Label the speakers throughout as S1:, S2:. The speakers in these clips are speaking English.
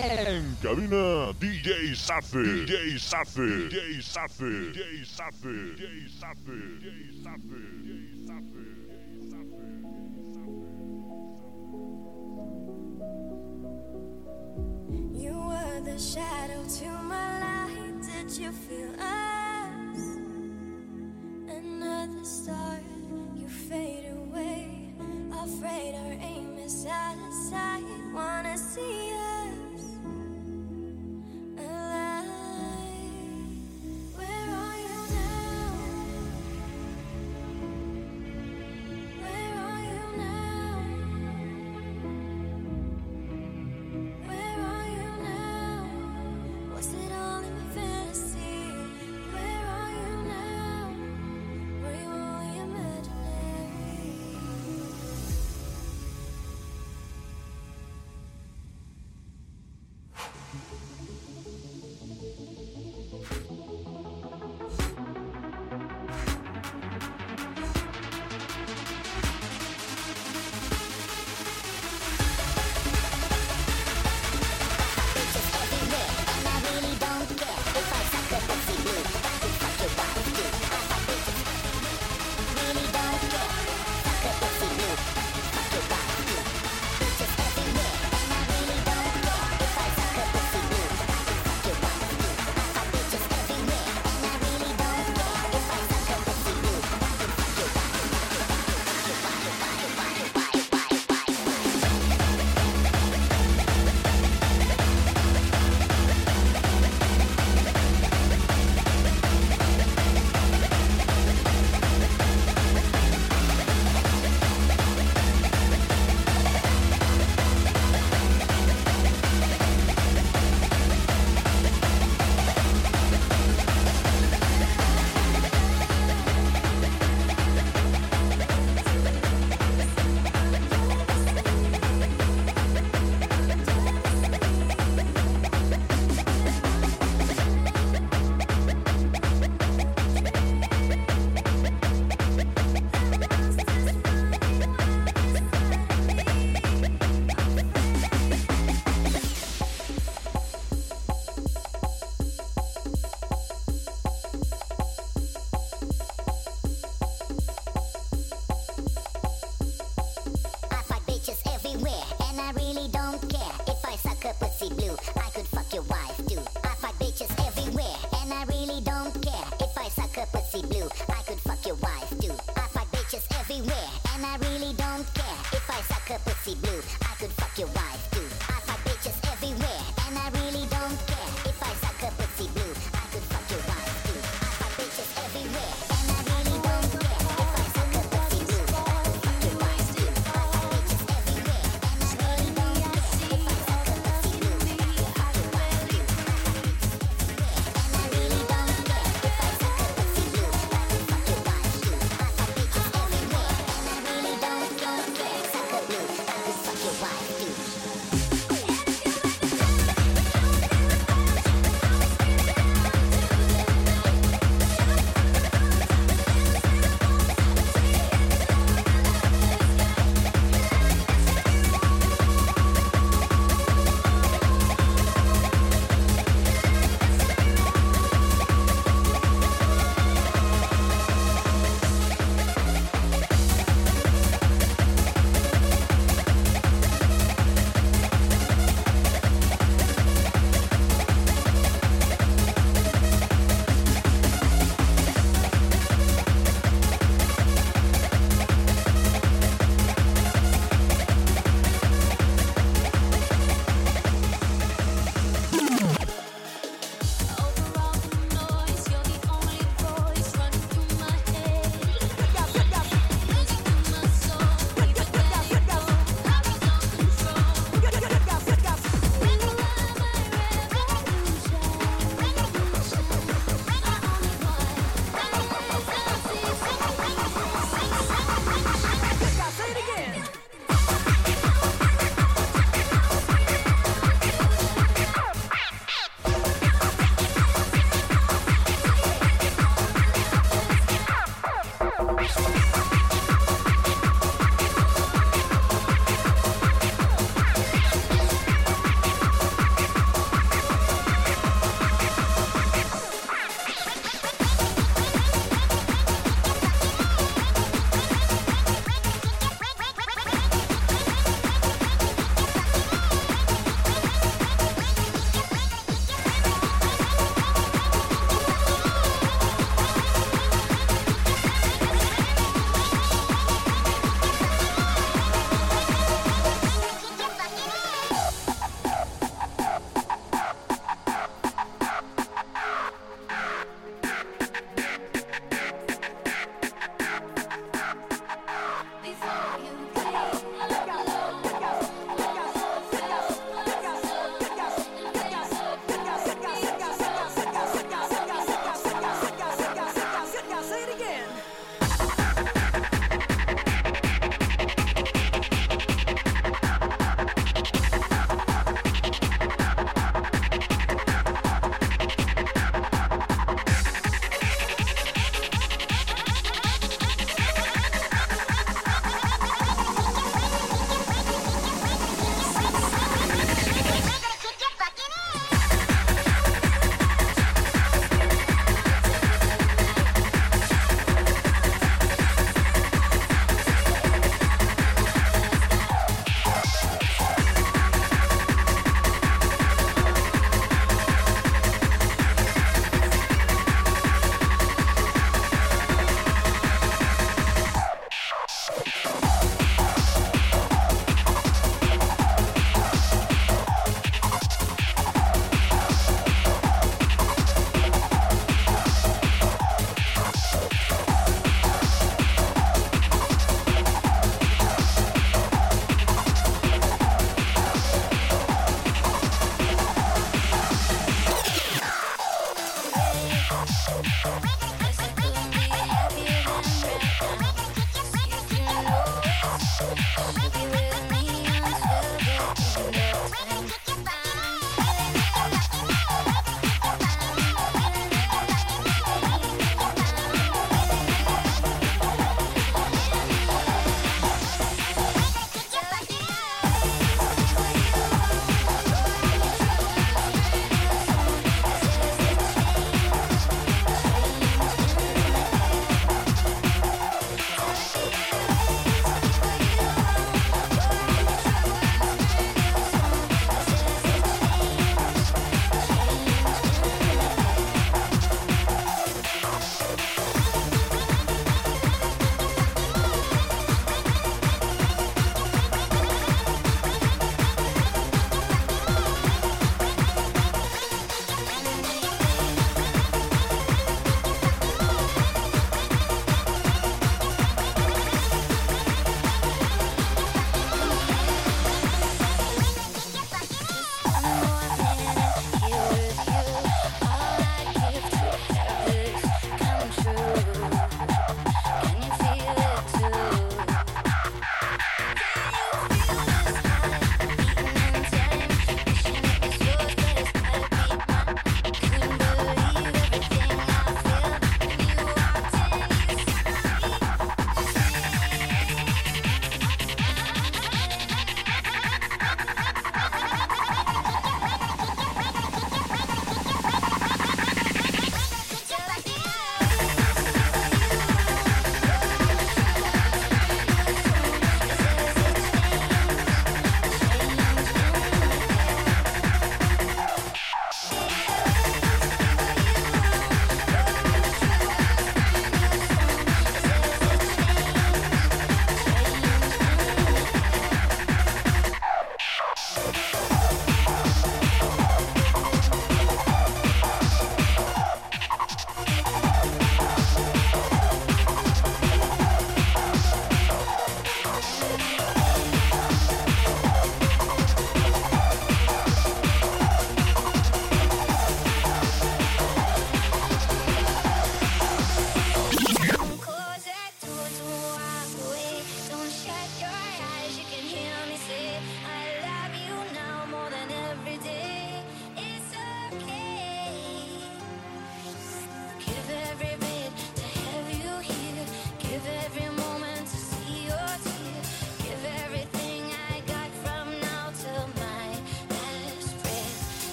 S1: En cabina, DJ Safe. DJ Safe. DJ Safe. DJ Safe. DJ Safe. DJ Safe.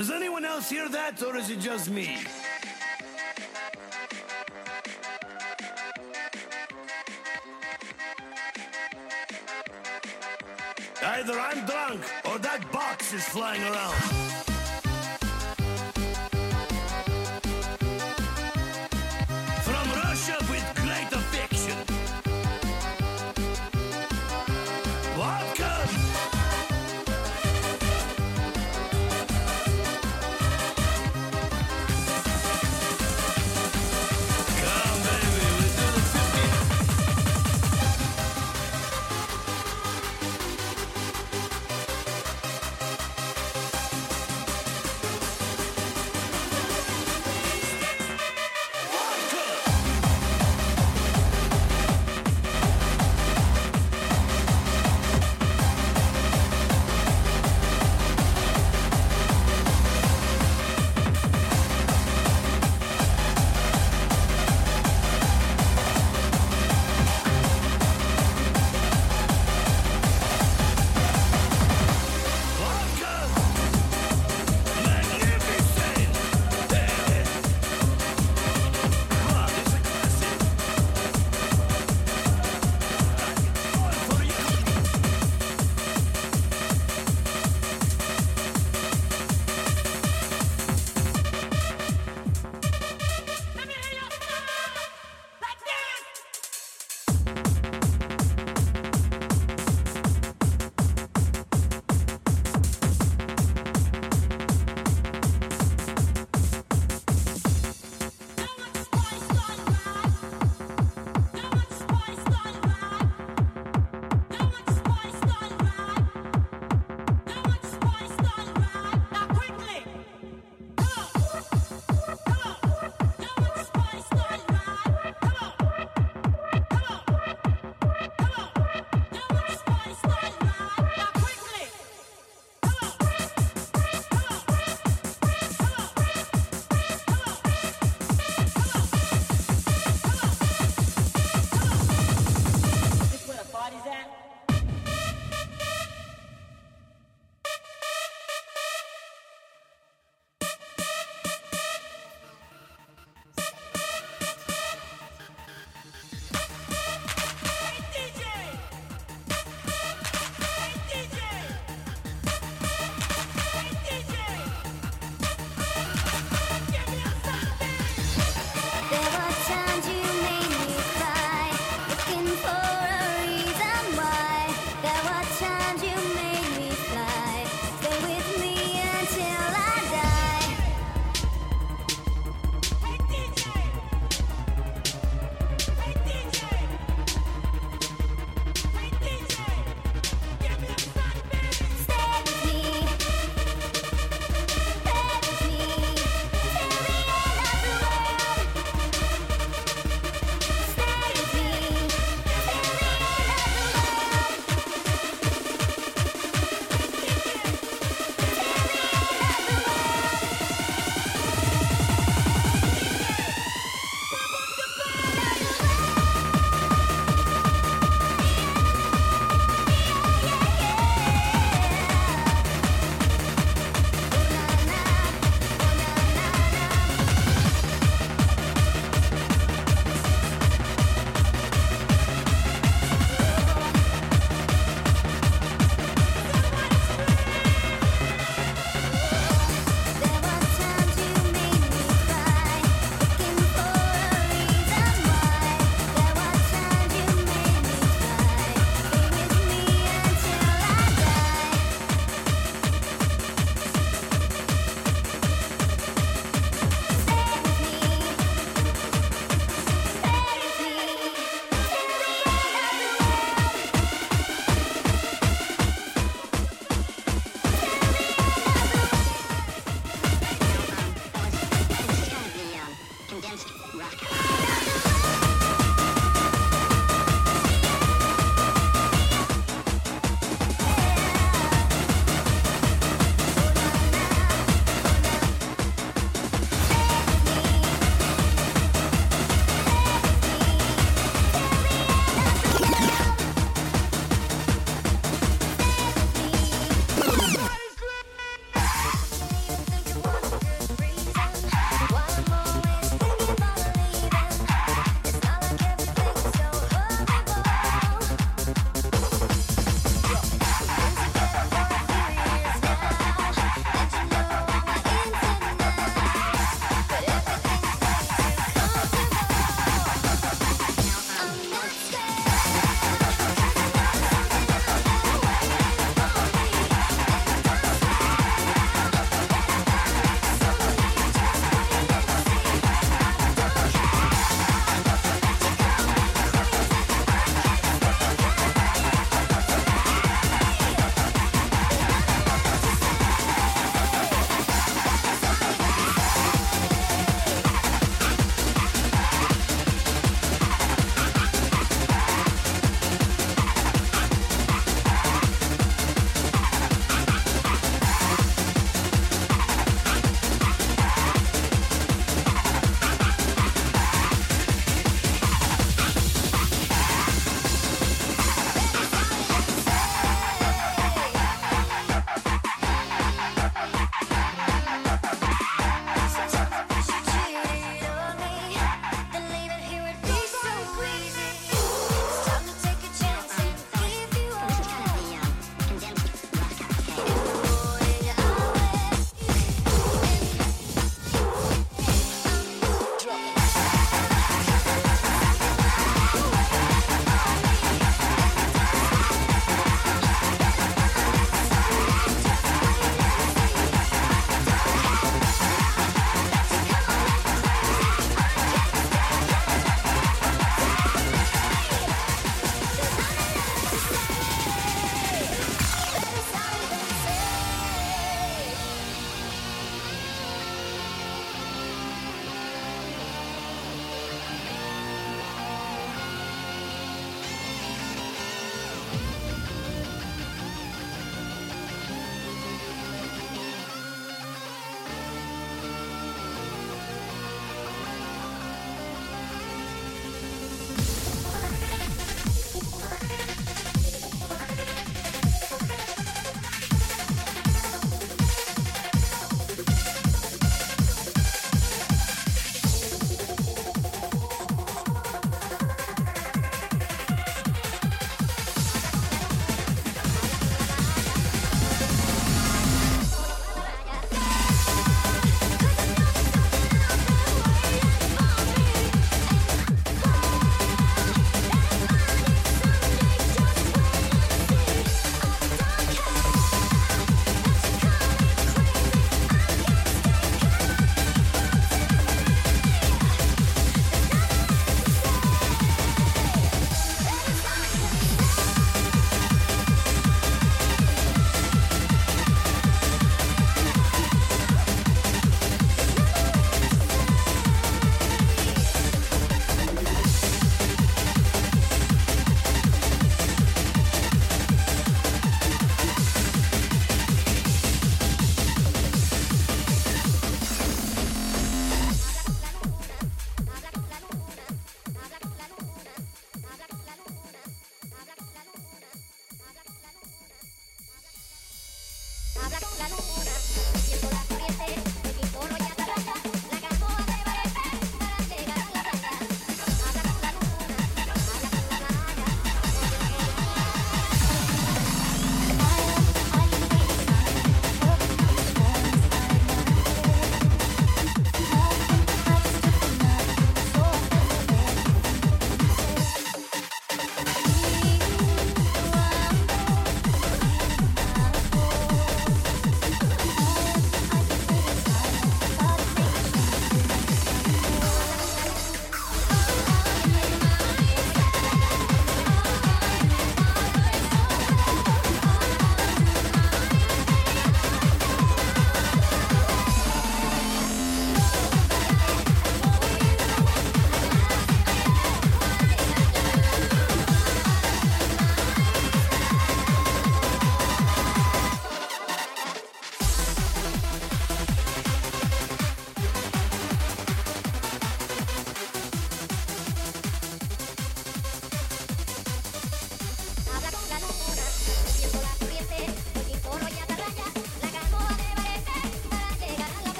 S2: Does anyone else hear that, or is it just me? Either I'm drunk or that box is flying around.